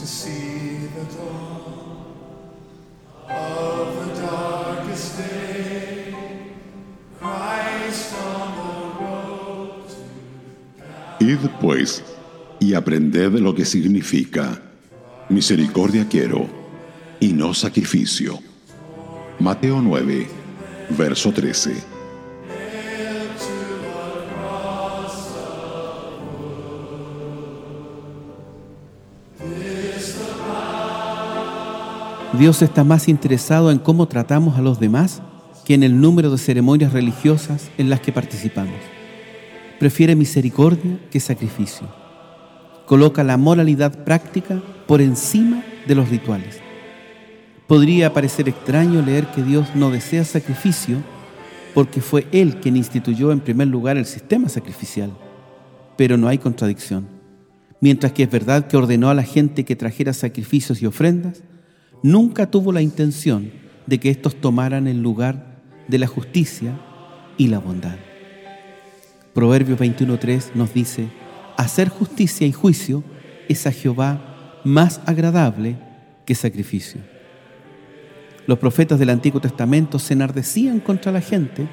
to see the dawn of the darkest day. Christ on the road to Id pues y aprended lo que significa misericordia quiero y no sacrificio. Mateo 9, verso 13. Dios está más interesado en cómo tratamos a los demás que en el número de ceremonias religiosas en las que participamos. Prefiere misericordia que sacrificio. Coloca la moralidad práctica por encima de los rituales. Podría parecer extraño leer que Dios no desea sacrificio porque fue Él quien instituyó en primer lugar el sistema sacrificial. Pero no hay contradicción. Mientras que es verdad que ordenó a la gente que trajera sacrificios y ofrendas, nunca tuvo la intención de que éstos tomaran el lugar de la justicia y la bondad. Proverbios 21.3 nos dice, hacer justicia y juicio es a Jehová más agradable que sacrificio. Los profetas del Antiguo Testamento se enardecían contra la gente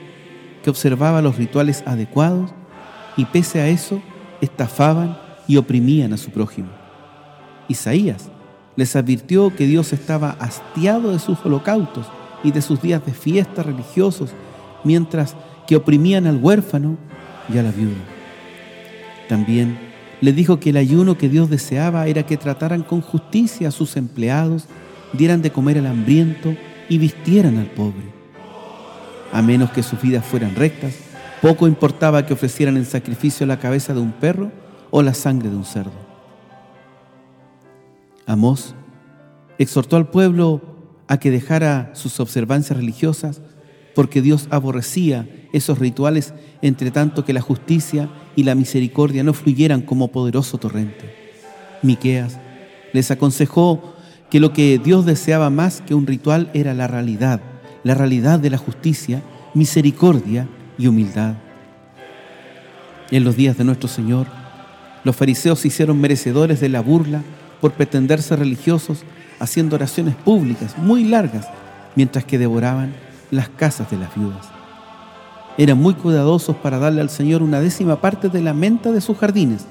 que observaba los rituales adecuados y pese a eso estafaban y oprimían a su prójimo. Isaías les advirtió que Dios estaba hastiado de sus holocaustos y de sus días de fiesta religiosos, mientras que oprimían al huérfano y a la viuda. También le dijo que el ayuno que Dios deseaba era que trataran con justicia a sus empleados, dieran de comer al hambriento y vistieran al pobre. A menos que sus vidas fueran rectas, poco importaba que ofrecieran en sacrificio la cabeza de un perro o la sangre de un cerdo. Amós exhortó al pueblo a que dejara sus observancias religiosas porque Dios aborrecía esos rituales entre tanto que la justicia y la misericordia no fluyeran como poderoso torrente. Miqueas les aconsejó que lo que Dios deseaba más que un ritual era la realidad, la realidad de la justicia, misericordia y humildad. En los días de nuestro Señor, los fariseos se hicieron merecedores de la burla por pretender ser religiosos, haciendo oraciones públicas muy largas, mientras que devoraban las casas de las viudas. Eran muy cuidadosos para darle al Señor una décima parte de la menta de sus jardines,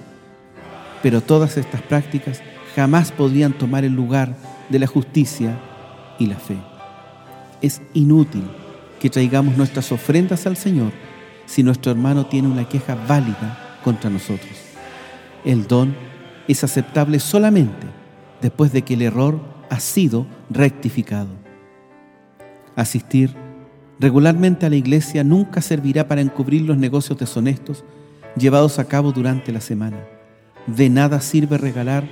pero todas estas prácticas jamás podrían tomar el lugar de la justicia y la fe. Es inútil que traigamos nuestras ofrendas al Señor si nuestro hermano tiene una queja válida contra nosotros. El don es aceptable solamente después de que el error ha sido rectificado. Asistir regularmente a la iglesia nunca servirá para encubrir los negocios deshonestos llevados a cabo durante la semana. De nada sirve regalar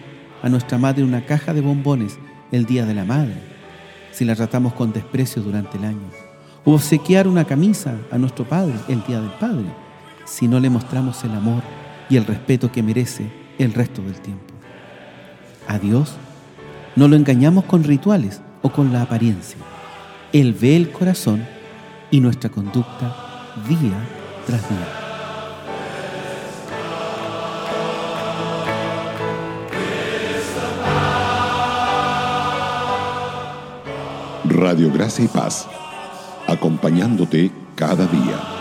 a nuestra madre una caja de bombones el Día de la Madre si la tratamos con desprecio durante el año. O obsequiar una camisa a nuestro Padre el Día del Padre si no le mostramos el amor y el respeto que merece el resto del tiempo. A Dios no lo engañamos con rituales o con la apariencia. Él ve el corazón y nuestra conducta día tras día. Radio Gracia y Paz, acompañándote cada día.